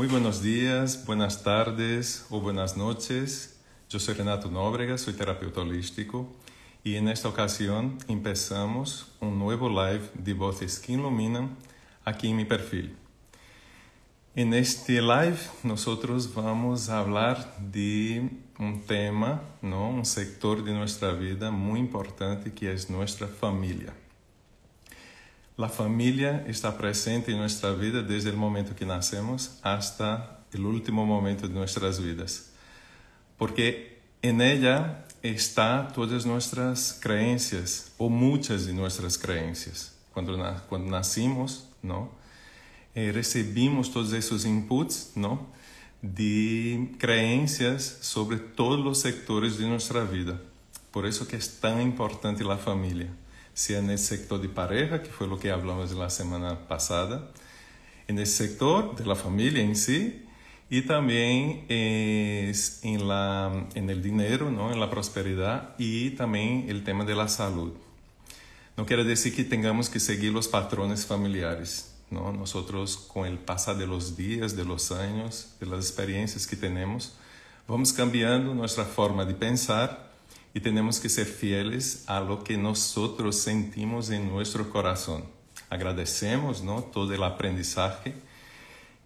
Muy buenos días, buenas tardes o buenas noches. Yo soy Renato Nóbrega, soy terapeuta holístico y en esta ocasión empezamos un nuevo live de Voces que Iluminan aquí en mi perfil. En este live nosotros vamos a hablar de un tema, ¿no? un sector de nuestra vida muy importante que es nuestra familia. La familia está presente en nuestra vida desde el momento que nacemos hasta el último momento de nuestras vidas, porque en ella está todas nuestras creencias o muchas de nuestras creencias. Cuando, cuando nacimos, ¿no? Eh, recibimos todos esos inputs, ¿no? De creencias sobre todos los sectores de nuestra vida. Por eso que es tan importante la familia sea en el sector de pareja, que fue lo que hablamos la semana pasada, en el sector de la familia en sí, y también es en, la, en el dinero, ¿no? en la prosperidad y también el tema de la salud. No quiere decir que tengamos que seguir los patrones familiares. ¿no? Nosotros con el pasar de los días, de los años, de las experiencias que tenemos, vamos cambiando nuestra forma de pensar y tenemos que ser fieles a lo que nosotros sentimos en nuestro corazón. Agradecemos ¿no? todo el aprendizaje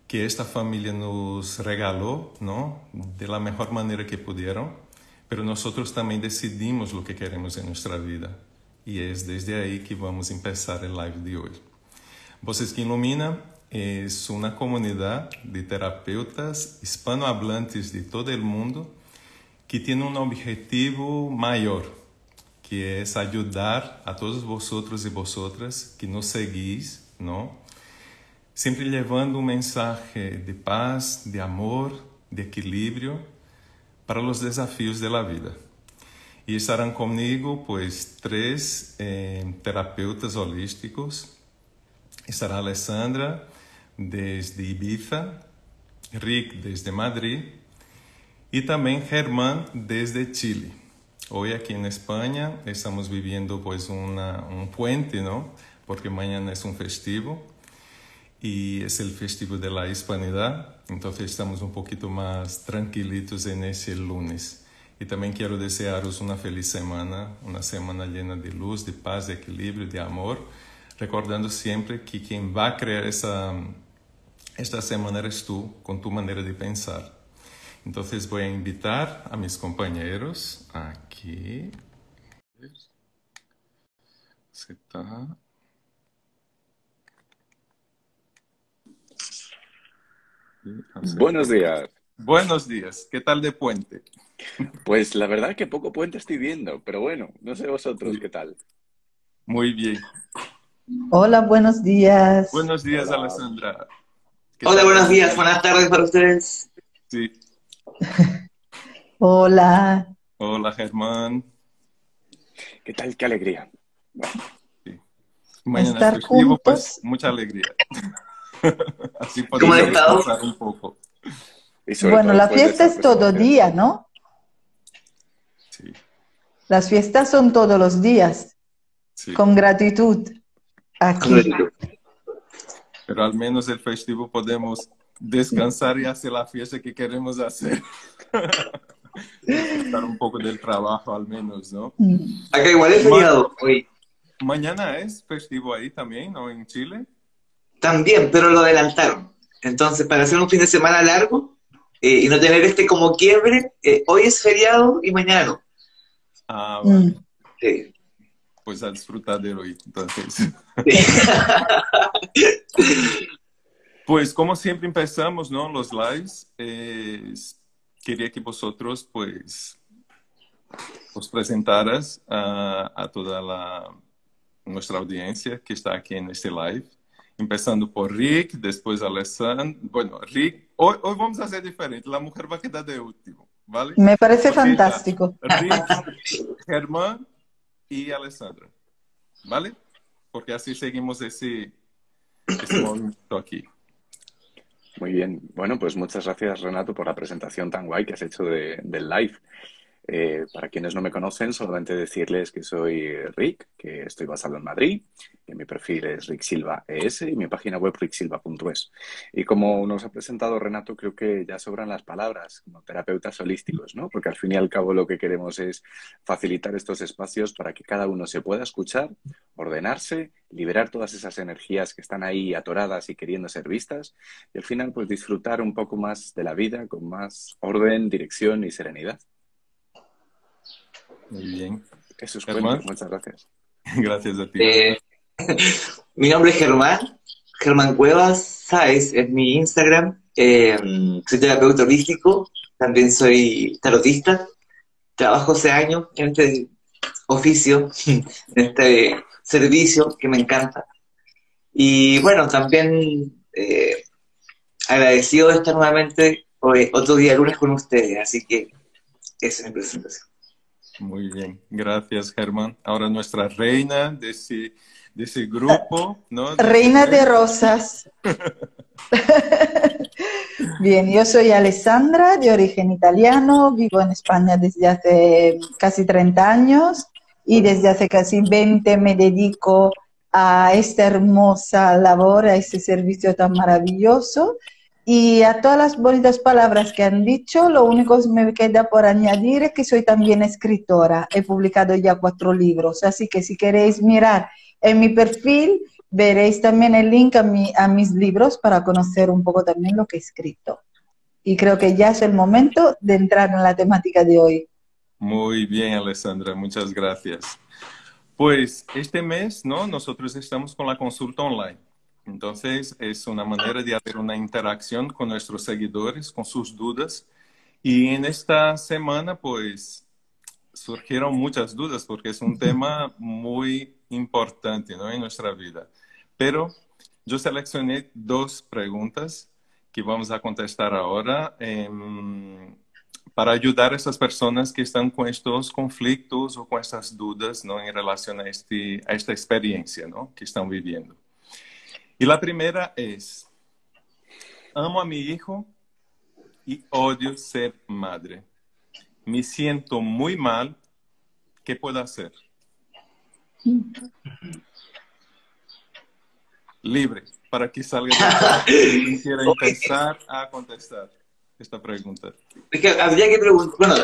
que esta familia nos regaló ¿no? de la mejor manera que pudieron, pero nosotros también decidimos lo que queremos en nuestra vida. Y es desde ahí que vamos a empezar el live de hoy. Voces que Ilumina es una comunidad de terapeutas hispanohablantes de todo el mundo que tiene un objetivo mayor, que es ayudar a todos vosotros y vosotras que nos seguís, ¿no? Siempre llevando un mensaje de paz, de amor, de equilibrio para los desafíos de la vida. Y estarán conmigo, pues, tres eh, terapeutas holísticos. Estará Alessandra desde Ibiza, Rick desde Madrid y también Germán desde Chile. Hoy aquí en España estamos viviendo pues una, un puente, ¿no? Porque mañana es un festivo y es el festivo de la hispanidad, entonces estamos un poquito más tranquilitos en ese lunes. Y también quiero desearos una feliz semana, una semana llena de luz, de paz, de equilibrio, de amor, recordando siempre que quien va a crear esa, esta semana eres tú, con tu manera de pensar. Entonces voy a invitar a mis compañeros aquí. Buenos días. Buenos días. ¿Qué tal de puente? Pues la verdad que poco puente estoy viendo, pero bueno, no sé vosotros qué tal. Muy bien. Hola, buenos días. Buenos días, Alessandra. Hola, buenos días, buenas tardes para ustedes. Sí, Hola. Hola, Germán. ¿Qué tal? Qué alegría. Mañana Estar festivo, pues juntos. mucha alegría. Así ¿Cómo podemos descansar un poco. Bueno, la fiesta esta es todo día, ¿no? Sí, Las fiestas son todos los días, sí. con gratitud. Aquí. Pero al menos el festivo podemos descansar y hacer la fiesta que queremos hacer. Estar un poco del trabajo al menos, ¿no? Acá igual es feriado hoy. Mañana es festivo ahí también, ¿no? En Chile. También, pero lo adelantaron. Entonces, para hacer un fin de semana largo eh, y no tener este como quiebre, eh, hoy es feriado y mañana no. Ah, vale. Mm. Sí. Pues a disfrutar de hoy, entonces. Pues como siempre empezamos, ¿no? Los lives. eh, quería que vosotros, pues, os presentaras a, a toda la, nuestra audiencia que está aquí en este live. Empezando por Rick, después Alessandro. Bueno, Rick, hoy, hoy vamos a hacer diferente. La mujer va a quedar de último, ¿vale? Me parece Porque fantástico. Rick, Germán y Alessandra, ¿vale? Porque así seguimos ese, ese movimiento aquí. Muy bien. Bueno, pues muchas gracias, Renato, por la presentación tan guay que has hecho de- del live. Eh, para quienes no me conocen, solamente decirles que soy Rick, que estoy basado en Madrid, que mi perfil es Rick Silva ES y mi página web ricksilva.es. Y como nos ha presentado Renato, creo que ya sobran las palabras como terapeutas holísticos, ¿no? Porque al fin y al cabo lo que queremos es facilitar estos espacios para que cada uno se pueda escuchar, ordenarse, liberar todas esas energías que están ahí atoradas y queriendo ser vistas y al final pues disfrutar un poco más de la vida con más orden, dirección y serenidad. Muy bien. Eso es Germán. Muchas gracias. Gracias a ti. Eh, mi nombre es Germán, Germán Cuevas, Sáez es mi Instagram. Eh, soy terapeuta holístico, también soy tarotista. Trabajo hace años en este oficio, en este servicio que me encanta. Y bueno, también eh, agradecido de estar nuevamente hoy, otro día lunes con ustedes, así que esa es mi presentación. Muy bien, gracias Germán. Ahora nuestra reina de ese, de ese grupo, ¿no? Reina de Rosas. Bien, yo soy Alessandra, de origen italiano, vivo en España desde hace casi 30 años y desde hace casi 20 me dedico a esta hermosa labor, a este servicio tan maravilloso. Y a todas las bonitas palabras que han dicho, lo único que me queda por añadir es que soy también escritora. He publicado ya cuatro libros, así que si queréis mirar en mi perfil, veréis también el link a, mi, a mis libros para conocer un poco también lo que he escrito. Y creo que ya es el momento de entrar en la temática de hoy. Muy bien, Alessandra, muchas gracias. Pues este mes, ¿no? Nosotros estamos con la consulta online. Entonces, es una manera de hacer una interacción con nuestros seguidores, con sus dudas. Y en esta semana, pues, surgieron muchas dudas porque es un tema muy importante ¿no? en nuestra vida. Pero yo seleccioné dos preguntas que vamos a contestar ahora eh, para ayudar a esas personas que están con estos conflictos o con estas dudas ¿no? en relación a, este, a esta experiencia ¿no? que están viviendo. Y la primera es, amo a mi hijo y odio ser madre. Me siento muy mal. ¿Qué puedo hacer? Libre, para que salga quien quiera empezar a contestar esta pregunta. Es que habría que preguntar, bueno,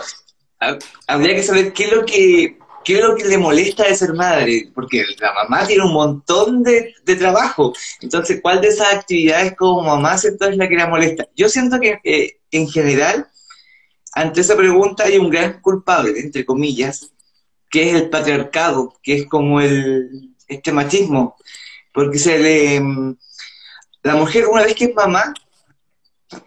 habría que saber qué es lo que ¿Qué es lo que le molesta de ser madre? Porque la mamá tiene un montón de, de trabajo. Entonces, ¿cuál de esas actividades como mamá siento es la que le molesta? Yo siento que eh, en general, ante esa pregunta hay un gran culpable, entre comillas, que es el patriarcado, que es como el este machismo. Porque se le la mujer una vez que es mamá,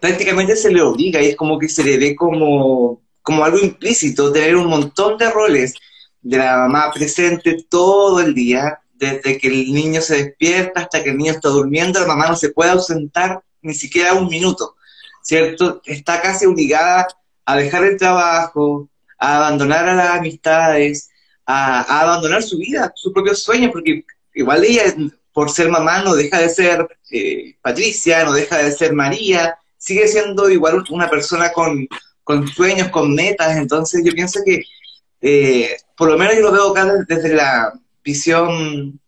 prácticamente se le obliga y es como que se le ve como, como algo implícito, tener un montón de roles de la mamá presente todo el día, desde que el niño se despierta hasta que el niño está durmiendo, la mamá no se puede ausentar ni siquiera un minuto, ¿cierto? Está casi obligada a dejar el trabajo, a abandonar a las amistades, a, abandonar su vida, sus propios sueños, porque igual ella, por ser mamá, no deja de ser eh, Patricia, no deja de ser María, sigue siendo igual una persona con, con sueños, con metas, entonces yo pienso que eh, por lo menos yo lo veo acá desde la visión,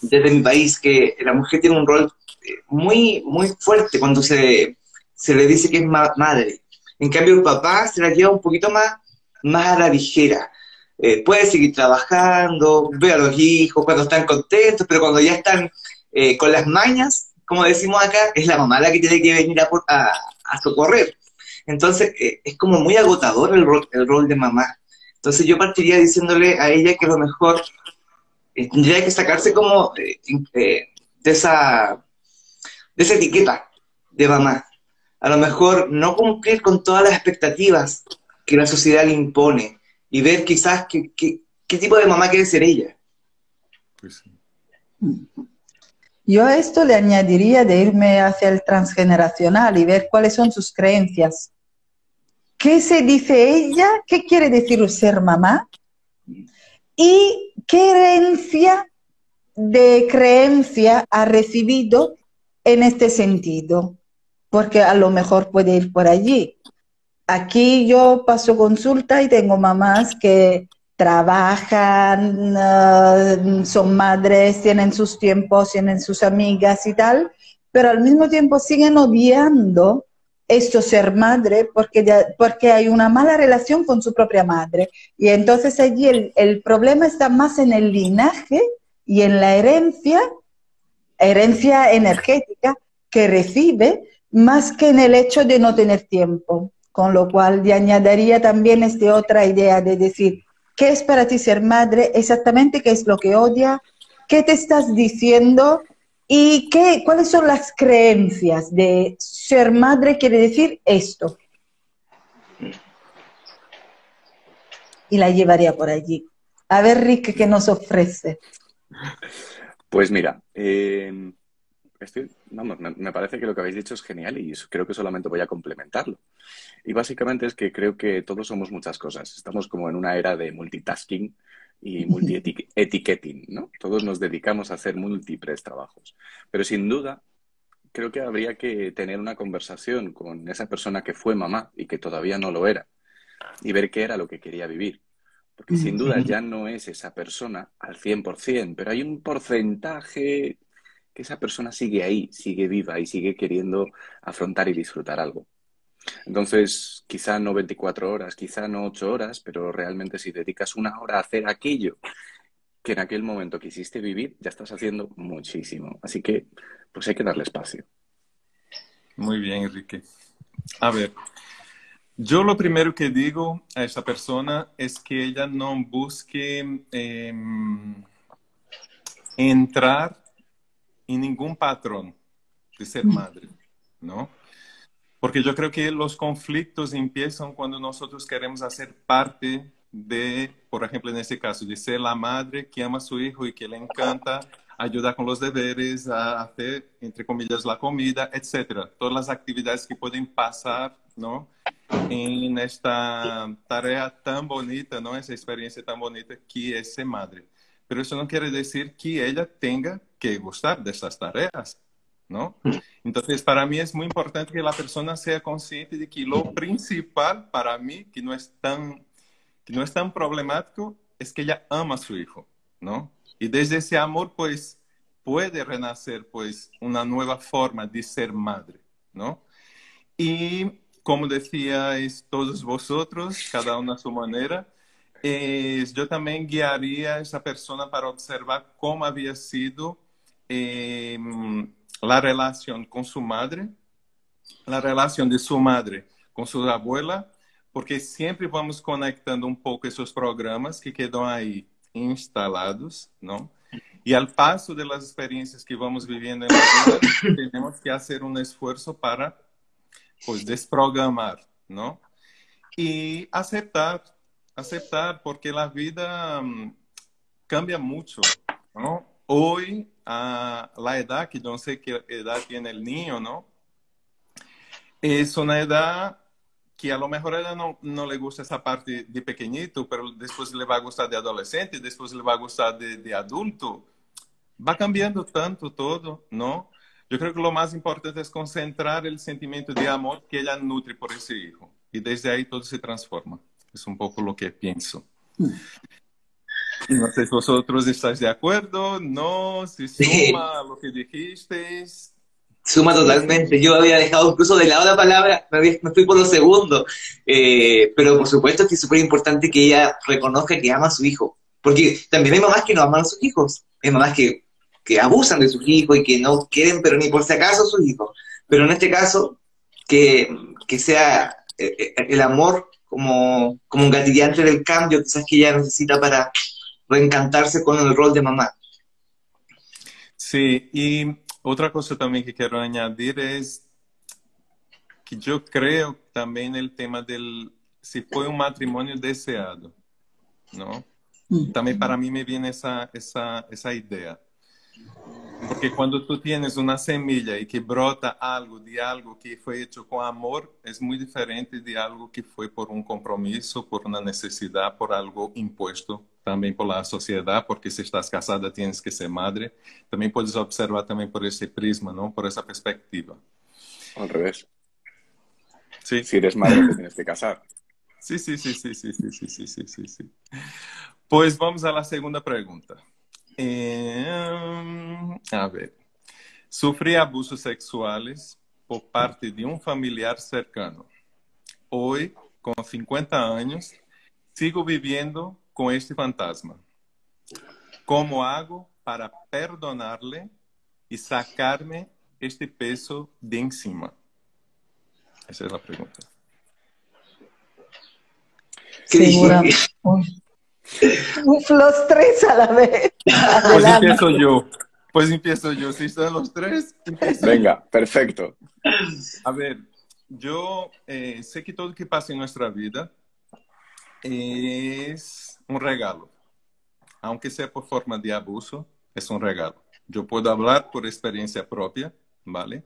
desde mi país, que la mujer tiene un rol eh, muy, muy fuerte cuando se, se le dice que es ma madre. En cambio, el papá se la lleva un poquito más, más a la ligera. Eh, puede seguir trabajando, ve a los hijos cuando están contentos, pero cuando ya están eh, con las mañas, como decimos acá, es la mamá la que tiene que venir a, a, a socorrer. Entonces, eh, es como muy agotador el rol, el rol de mamá. Entonces yo partiría diciéndole a ella que a lo mejor eh, tendría que sacarse como eh, eh, de, esa, de esa etiqueta de mamá. A lo mejor no cumplir con todas las expectativas que la sociedad le impone y ver quizás qué, qué, qué tipo de mamá quiere ser ella. Pues sí. Yo a esto le añadiría de irme hacia el transgeneracional y ver cuáles son sus creencias. ¿Qué se dice ella? ¿Qué quiere decir ser mamá? ¿Y qué herencia de creencia ha recibido en este sentido? Porque a lo mejor puede ir por allí. aquí yo paso consulta y tengo mamás que trabajan, ah, son madres, tienen sus tiempos, tienen sus amigas y tal, pero al mismo tiempo siguen odiando esto ser madre porque, porque hay una mala relación con su propia madre. Y entonces allí el, el problema está más en el linaje y en la herencia, herencia energética que recibe, más que en el hecho de no tener tiempo. Con lo cual, le añadiría también esta otra idea de decir, ¿qué es para ti ser madre? Exactamente qué es lo que odia, qué te estás diciendo y qué, cuáles son las creencias de ser madre quiere decir esto. Y la llevaría por allí. A ver, Rick, ¿qué nos ofrece? Pues mira, eh, me, parece que lo que habéis dicho es genial y creo que solamente voy a complementarlo. Y básicamente es que creo que todos somos muchas cosas. Estamos como en una era de multitasking y multi-etiqueting, ¿no? Todos nos dedicamos a hacer múltiples trabajos. Pero sin duda, creo que habría que tener una conversación con esa persona que fue mamá y que todavía no lo era y ver qué era lo que quería vivir. Porque sin duda ya no es esa persona al 100%, pero hay un porcentaje que esa persona sigue ahí, sigue viva y sigue queriendo afrontar y disfrutar algo. Entonces, quizá no 24 horas, quizá no 8 horas, pero realmente si dedicas una hora a hacer aquello que en aquel momento quisiste vivir, ya estás haciendo muchísimo. Así que, pues hay que darle espacio. Muy bien, Enrique. A ver, yo lo primero que digo a esa persona es que ella no busque em, entrar en ningún patrón de ser madre, ¿no? Porque yo creo que los conflictos empiezan cuando nosotros queremos hacer parte de, por ejemplo, en este caso, de ser la madre que ama a su hijo y que le encanta ayudar con los deberes, a hacer, entre comillas, la comida, etcétera. Todas las actividades que pueden pasar, ¿no? En esta tarea tan bonita, ¿no? Esa experiencia tan bonita que es ser madre. Pero eso no quiere decir que ella tenga que gustar de estas tareas, ¿no? Entonces, para mí es muy importante que la persona sea consciente de que lo principal para mí, que no es tan, que no es tan problemático, es que ella ama a su hijo, ¿no? Y desde ese amor, pues, puede renacer, pues, una nueva forma de ser madre, ¿no? Y como decíais todos vosotros, cada uno a su manera, eh, yo también guiaría a esa persona para observar cómo había sido eh, la relación con su madre, la relación de su madre con su abuela, porque siempre vamos conectando um pouco esses programas que quedam aí instalados, não? E ao passo das experiências que vamos vivendo na vida, temos que fazer um esforço para pues, desprogramar, não? E aceitar aceptar porque la vida um, cambia mucho, ¿no? Hoy, a la edad, que no sé qué edad tiene el niño, ¿no? Es una edad que a lo mejor a ella no, no, le gusta esa parte de pequeñito, pero después le va a gustar de adolescente, después le va a gustar de, de adulto. Va cambiando tanto todo, ¿no? Yo creo que lo más importante es concentrar el sentimiento de amor que ella nutre por ese hijo. Y desde ahí todo se transforma. Es un poco lo que pienso. No sé si vosotros estáis de acuerdo, no, si suma lo que dijisteis. Suma totalmente. Yo había dejado incluso de lado la palabra, me, estoy por los segundos. Eh, pero por supuesto que es súper importante que ella reconozca que ama a su hijo. Porque también hay mamás que no aman a sus hijos. Hay mamás que, que abusan de sus hijos y que no quieren, pero ni por si acaso, a sus hijos. Pero en este caso, que, que sea eh, eh, el amor como, como un gatillante del cambio quizás que ella necesita para reencantarse con el rol de mamá. Sí, y otra cosa también que quiero añadir es que yo creo también el tema del si fue un matrimonio deseado, ¿no? Mm. También para mí me viene esa, esa, esa idea. Porque cuando tú tienes una semilla y que brota algo de algo que fue hecho con amor, es muy diferente de algo que fue por un compromiso, por una necesidad, por algo impuesto también por la sociedad, porque si estás casada tienes que ser madre. También puedes observar también por ese prisma, ¿no? Por esa perspectiva. Al revés. Sí. Si eres madre, te tienes que casar. Sí, sí, sí, sí, sí, sí, sí, sí, sí, sí, sí. Pues vamos a la segunda pregunta. Eh, a ver. Sufrí abusos sexuales por parte de un familiar cercano. Hoy, con 50 años, sigo viviendo con este fantasma. ¿Cómo hago para perdonarle y sacarme este peso de encima? Esa es la pregunta. ¿Qué Seguramente. Uy. Uf, los tres a la vez. Pues empiezo yo. Pues empiezo yo. Si están los tres. Venga, perfecto. A ver, yo eh, sé que todo lo que pasa en nuestra vida es un regalo. Aunque sea por forma de abuso, es un regalo. Yo puedo hablar por experiencia propia, ¿vale?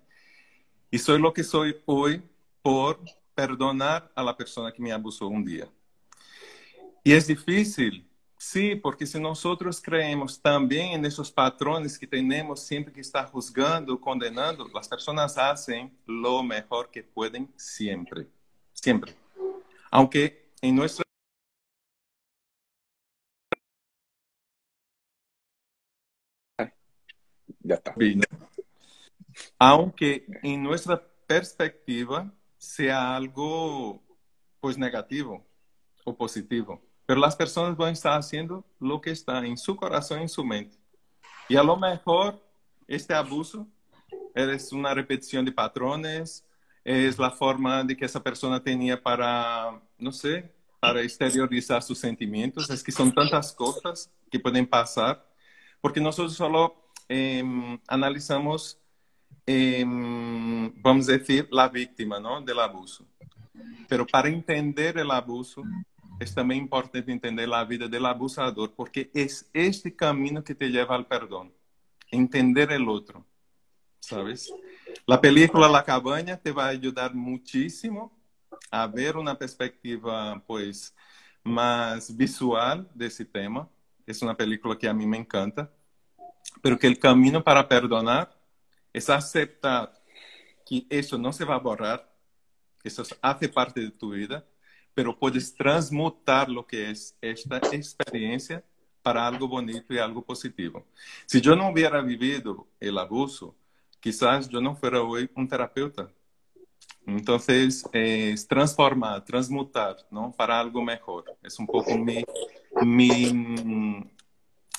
Y soy lo que soy hoy por perdonar a la persona que me abusó un día. Y es difícil, sí, porque si nosotros creemos también en esos patrones que tenemos siempre que estar juzgando, condenando, las personas hacen lo mejor que pueden siempre, siempre. Aunque en nuestra Ya está. aunque en nuestra perspectiva sea algo pues negativo o positivo, pero las personas van a estar haciendo lo que está en su corazón en su mente. Y a lo mejor este abuso es una repetición de patrones, es la forma de que esa persona tenía para, no sé, para exteriorizar sus sentimientos. Es que son tantas cosas que pueden pasar, porque nosotros solo em, analizamos, em, vamos a decir, la víctima ¿no? del abuso. Pero para entender el abuso, es también importante entender la vida del abusador, porque es este camino que te lleva al perdón. Entender el otro, ¿sabes? La película La Cabaña te va a ayudar muchísimo a ver una perspectiva, pues, más visual de ese tema. Es una película que a mí me encanta, pero que el camino para perdonar es aceptar que eso no se va a borrar, que eso hace parte de tu vida, pero puedes transmutar lo que es esta experiencia para algo bonito y algo positivo. Si yo no hubiera vivido el abuso, quizás yo no fuera hoy un terapeuta. Entonces, es transformar, transmutar, ¿no? Para algo mejor. Es un poco mi, mi,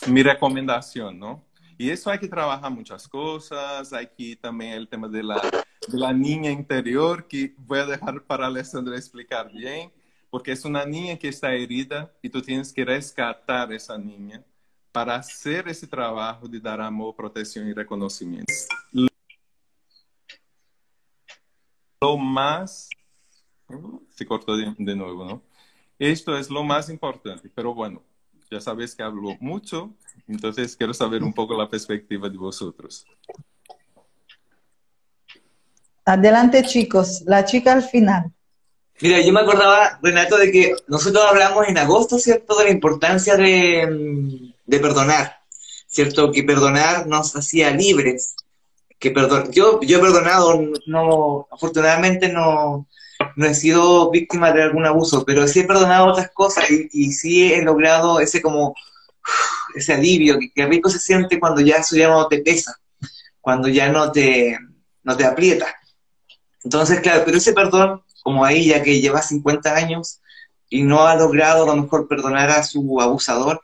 mi recomendación, ¿no? Y eso hay que trabajar muchas cosas. Hay que también el tema de la, de la niña interior, que voy a dejar para Alessandra explicar bien porque es una niña que está herida y tú tienes que rescatar esa niña para hacer ese trabajo de dar amor, protección y reconocimiento. Lo más... Se cortó de, de nuevo, ¿no? Esto es lo más importante, pero bueno, ya sabes que hablo mucho, entonces quiero saber un poco la perspectiva de vosotros. Adelante, chicos. La chica al final. Mira, yo me acordaba, Renato, de que nosotros hablamos en agosto, ¿cierto?, de la importancia de, mm, de perdonar, ¿cierto? Que perdonar nos hacía libres. Que perdon... yo, yo he perdonado, no, afortunadamente no, no he sido víctima de algún abuso, pero sí he perdonado otras cosas y, sí he logrado ese como, ese alivio, que, que rico se siente cuando ya eso ya no te pesa, cuando ya no te, no te aprieta. Entonces, claro, pero ese perdón como a ella que lleva 50 años y no ha logrado a lo mejor perdonar a su abusador,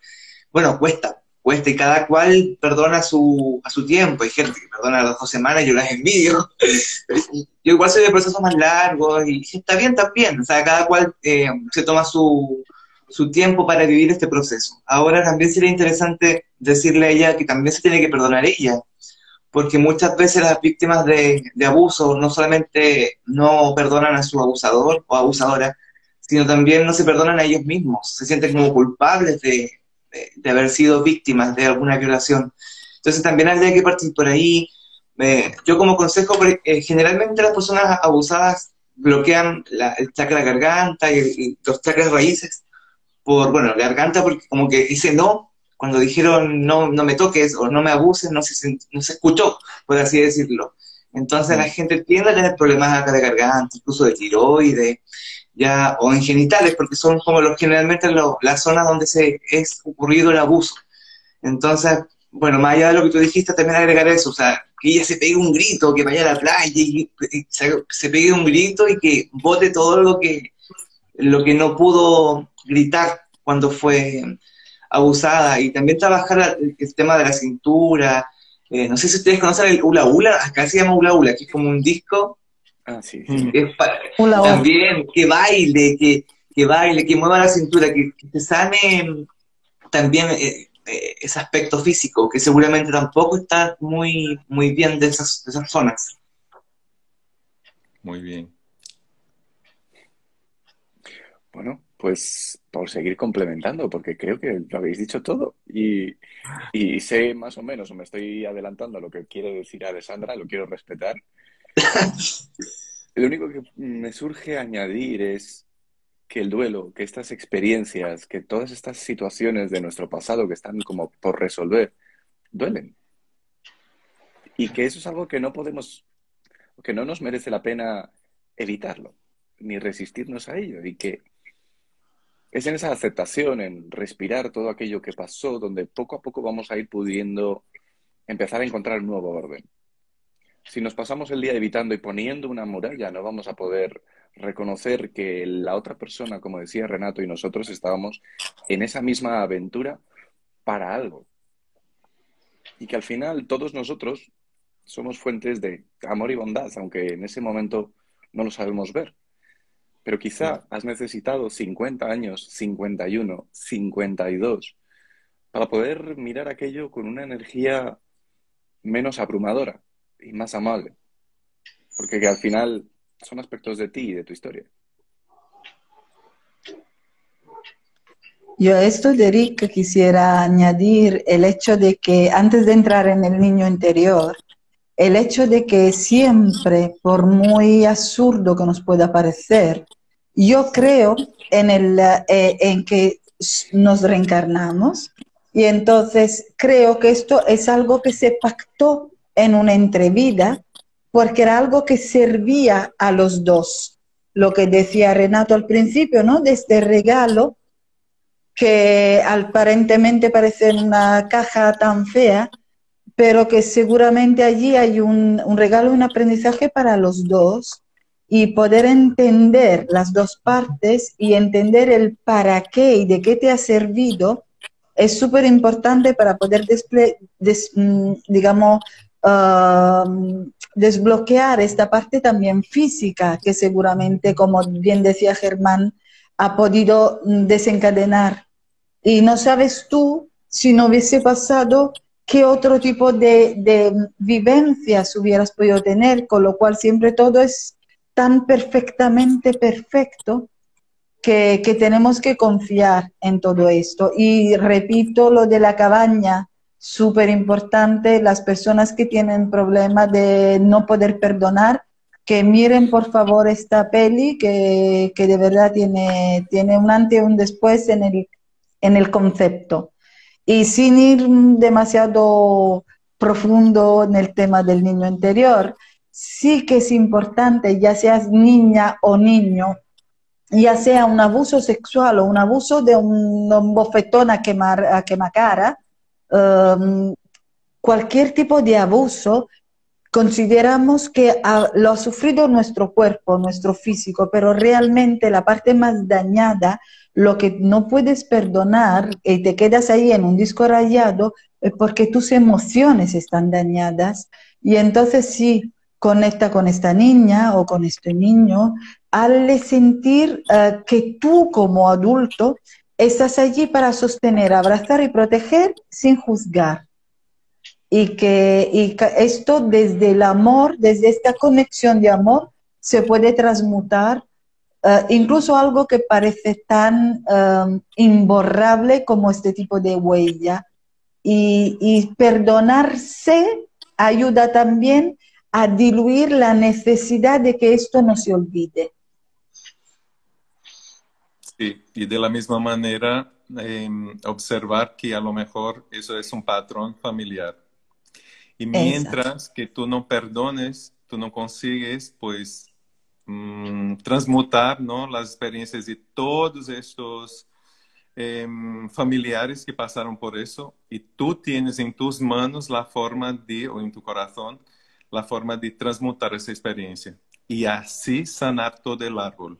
bueno, cuesta, cuesta y cada cual perdona su, a su tiempo. Hay gente que perdona las dos semanas, yo las envidio. Yo igual soy de procesos más largos y está bien también, o sea, cada cual eh, se toma su, su tiempo para vivir este proceso. Ahora también sería interesante decirle a ella que también se tiene que perdonar ella, porque muchas veces las víctimas de, de, abuso no solamente no perdonan a su abusador o abusadora, sino también no se perdonan a ellos mismos, se sienten como culpables de, de, haber sido víctimas de alguna violación. Entonces también habría que partir por ahí. Eh, yo como consejo, eh, generalmente las personas abusadas bloquean la, el chakra garganta y, y, los chakras raíces por, bueno, garganta porque como que dice no, cuando dijeron no, no me toques o no me abuses, no se, no se escuchó, por así decirlo. Entonces la gente tiende a tener problemas de garganta, incluso de tiroides, ya, o en genitales, porque son como los generalmente las zonas donde se es ocurrido el abuso. Entonces, bueno, más allá de lo que tú dijiste, también agregar eso, o sea, que ella se pegue un grito, que vaya a la playa y, se, pegue un grito y que bote todo lo que, lo que no pudo gritar cuando fue abusada. Y también trabajar el, tema de la cintura. Eh, no sé si ustedes conocen el hula hula, acá se llama hula hula, que es como un disco. Ah, sí. también, que baile, que, que baile, que mueva la cintura, que, que te sane también eh, eh, ese aspecto físico, que seguramente tampoco está muy, muy bien de esas, esas zonas. Muy bien. Bueno, pues por seguir complementando, porque creo que lo habéis dicho todo y, y, sé más o menos, o me estoy adelantando a lo que quiere decir Alessandra, lo quiero respetar. lo único que me surge añadir es que el duelo, que estas experiencias, que todas estas situaciones de nuestro pasado que están como por resolver, duelen. Y que eso es algo que no podemos, que no nos merece la pena evitarlo, ni resistirnos a ello. Y que es en esa aceptación, en respirar todo aquello que pasó, donde poco a poco vamos a ir pudiendo empezar a encontrar un nuevo orden. Si nos pasamos el día evitando y poniendo una muralla, no vamos a poder reconocer que la otra persona, como decía Renato, y nosotros estábamos en esa misma aventura para algo. Y que al final todos nosotros somos fuentes de amor y bondad, aunque en ese momento no lo sabemos ver. Pero quizá has necesitado 50 años, 51, 52, para poder mirar aquello con una energía menos abrumadora y más amable. Porque que al final son aspectos de ti y de tu historia. Yo a esto de Rick quisiera añadir el hecho de que antes de entrar en el niño interior, el hecho de que siempre, por muy absurdo que nos pueda parecer, yo creo en, el, eh, en que nos reencarnamos y entonces creo que esto es algo que se pactó en una entrevida porque era algo que servía a los dos. Lo que decía Renato al principio, ¿no? De este regalo que aparentemente parece una caja tan fea, pero que seguramente allí hay un, regalo, un aprendizaje para los dos y poder entender las dos partes y entender el para qué y de qué te ha servido es súper importante para poder, mm, digamos, Desbloquear esta parte también física que seguramente, como bien decía Germán, ha podido desencadenar. Y no sabes tú, si no hubiese pasado, qué otro tipo de, de vivencias hubieras podido tener, con lo cual siempre todo es tan perfectamente perfecto que, que, tenemos que confiar en todo esto. Y repito lo de la cabaña, súper importante, las personas que tienen problemas de no poder perdonar, que miren por favor esta peli, que, de verdad tiene, tiene un antes y un después en el, en el concepto. Y sin ir demasiado profundo en el tema del niño interior, sí que es importante, ya seas niña o niño, ya sea un abuso sexual o un abuso de un, bofetón a quemar, a quemacara, Em, cualquier tipo de abuso, consideramos que lo ha sufrido nuestro cuerpo, nuestro físico, pero realmente la parte más dañada, lo que no puedes perdonar y te quedas ahí en un disco rayado, es porque tus emociones están dañadas. Y entonces sí, conecta con esta niña o con este niño, al sentir eh, que tú como adulto Estás allí para sostener, abrazar y proteger sin juzgar. Y que, esto desde el amor, desde esta conexión de amor, se puede transmutar eh, incluso algo que parece tan um, imborrable como este tipo de huella. Y, y, perdonarse ayuda también a diluir la necesidad de que esto no se olvide. Sí, y de la misma manera em, observar que a lo mejor eso es un patrón familiar. Y mientras que tú no perdones tú no consigues, pues, mm, transmutar, ¿no? Las experiencias de todos estos em, familiares que pasaron por eso y tú tienes en tus manos la forma de, o en tu corazón, la forma de transmutar esa experiencia y así sanar todo el árbol.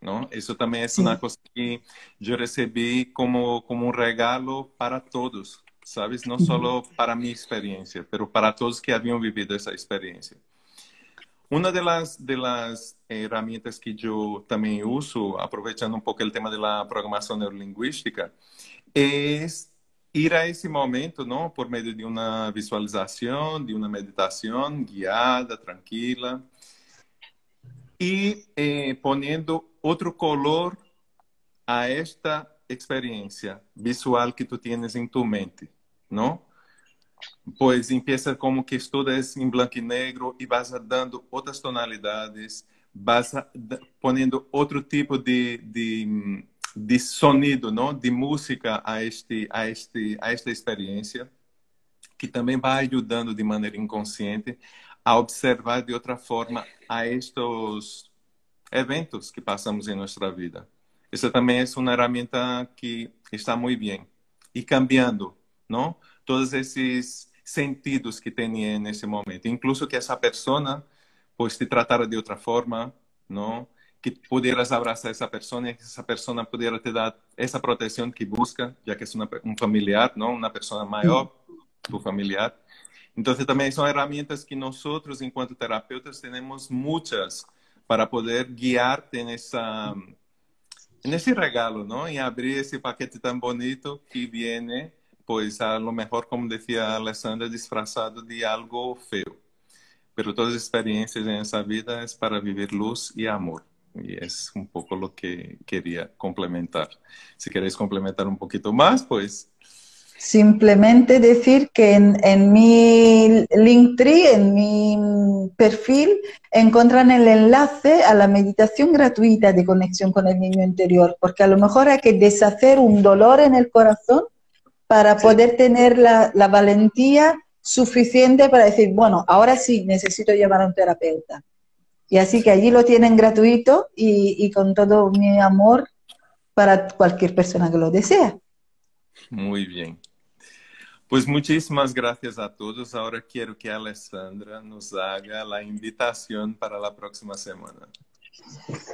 ¿No? Eso también es una cosa que yo recibí como, como un regalo para todos, ¿sabes? No solo para mi experiencia, pero para todos que habían vivido esa experiencia. Una de las, de las herramientas que yo también uso, aprovechando un poco el tema de la programación neurolingüística, es ir a ese momento, ¿no? Por medio de una visualización, de una meditación guiada, tranquila, y eh, poniendo otro color a esta experiencia visual que tú tienes en tu mente, ¿no? Pues empieza como que estudas en blanco y negro y vas dando otras tonalidades, vas poniendo otro tipo de, de, de, sonido, ¿no? De música a, este, a, este, a esta experiencia, que também vai ajudando de maneira inconsciente a observar de outra forma a estes eventos que passamos em nossa vida. Essa também é uma ferramenta que está muito bem e cambiando, não? Todos esses sentidos que tem nesse momento, incluso que essa pessoa pois te tratara de outra forma, não? Que pudieras abraçar essa pessoa e que essa pessoa pudesse te dar essa proteção que busca, já que é uma, um familiar, não? Uma pessoa maior, tu familiar. Entonces también son herramientas que nosotros, en cuanto terapeutas, tenemos muchas para poder guiarte en, esa, en ese regalo, ¿no? Y abrir ese paquete tan bonito que viene, pues a lo mejor, como decía Alessandra, disfrazado de algo feo. Pero todas las experiencias en esa vida es para vivir luz y amor. Y es un poco lo que quería complementar. Si queréis complementar un poquito más, pues Simplemente decir que en, en mi Linktree, en mi perfil, encuentran el enlace a la meditación gratuita de conexión con el niño interior, porque a lo mejor hay que deshacer un dolor en el corazón para poder tener la, la valentía suficiente para decir, bueno, ahora sí necesito llevar a un terapeuta. Y así que allí lo tienen gratuito y, y con todo mi amor para cualquier persona que lo desea. Muy bien. Pues muchísimas gracias a todos. Ahora quiero que Alessandra nos haga la invitación para la próxima semana.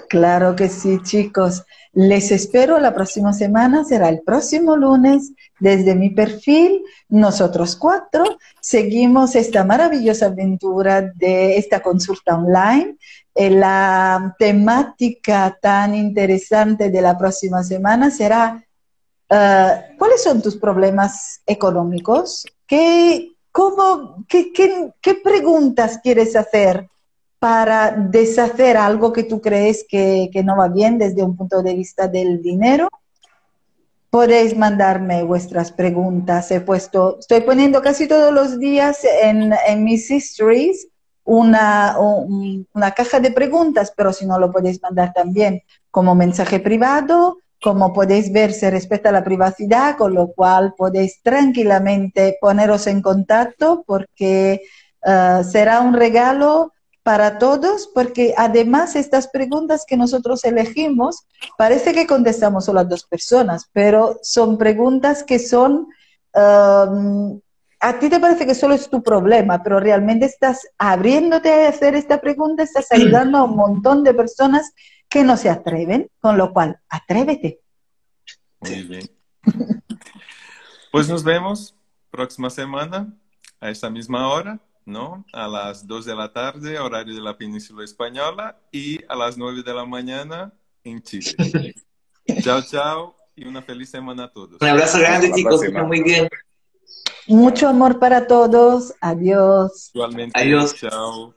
Claro que sí, chicos. Les espero la próxima semana. Será el próximo lunes. Desde mi perfil, nosotros cuatro seguimos esta maravillosa aventura de esta consulta online. Eh, la temática tan interesante de la próxima semana será Uh, ¿Cuáles son tus problemas económicos? ¿Qué, cómo, qué, qué, qué, preguntas quieres hacer para deshacer algo que tú crees que, que, no va bien desde un punto de vista del dinero? Podéis mandarme vuestras preguntas. He puesto, estoy poniendo casi todos los días en, en mis histories una, un, una caja de preguntas, pero si no lo podéis mandar también como mensaje privado como podéis ver, se respeta la privacidad, con lo cual podéis tranquilamente poneros en contacto porque uh, será un regalo para todos, porque además estas preguntas que nosotros elegimos, parece que contestamos solo a dos personas, pero son preguntas que son, um, a ti te parece que solo es tu problema, pero realmente estás abriéndote a hacer esta pregunta, estás ayudando a un montón de personas que no se atreven, con lo cual, atrévete. Muy bien. Pues nos vemos próxima semana a esta misma hora, ¿no? A las 2 de la tarde, horario de la península española, y a las 9 de la mañana en Chile. chao, chao, y una feliz semana a todos. Un abrazo grande, chicos, muy bien. Mucho amor para todos. Adiós. Igualmente. Adiós. Chao.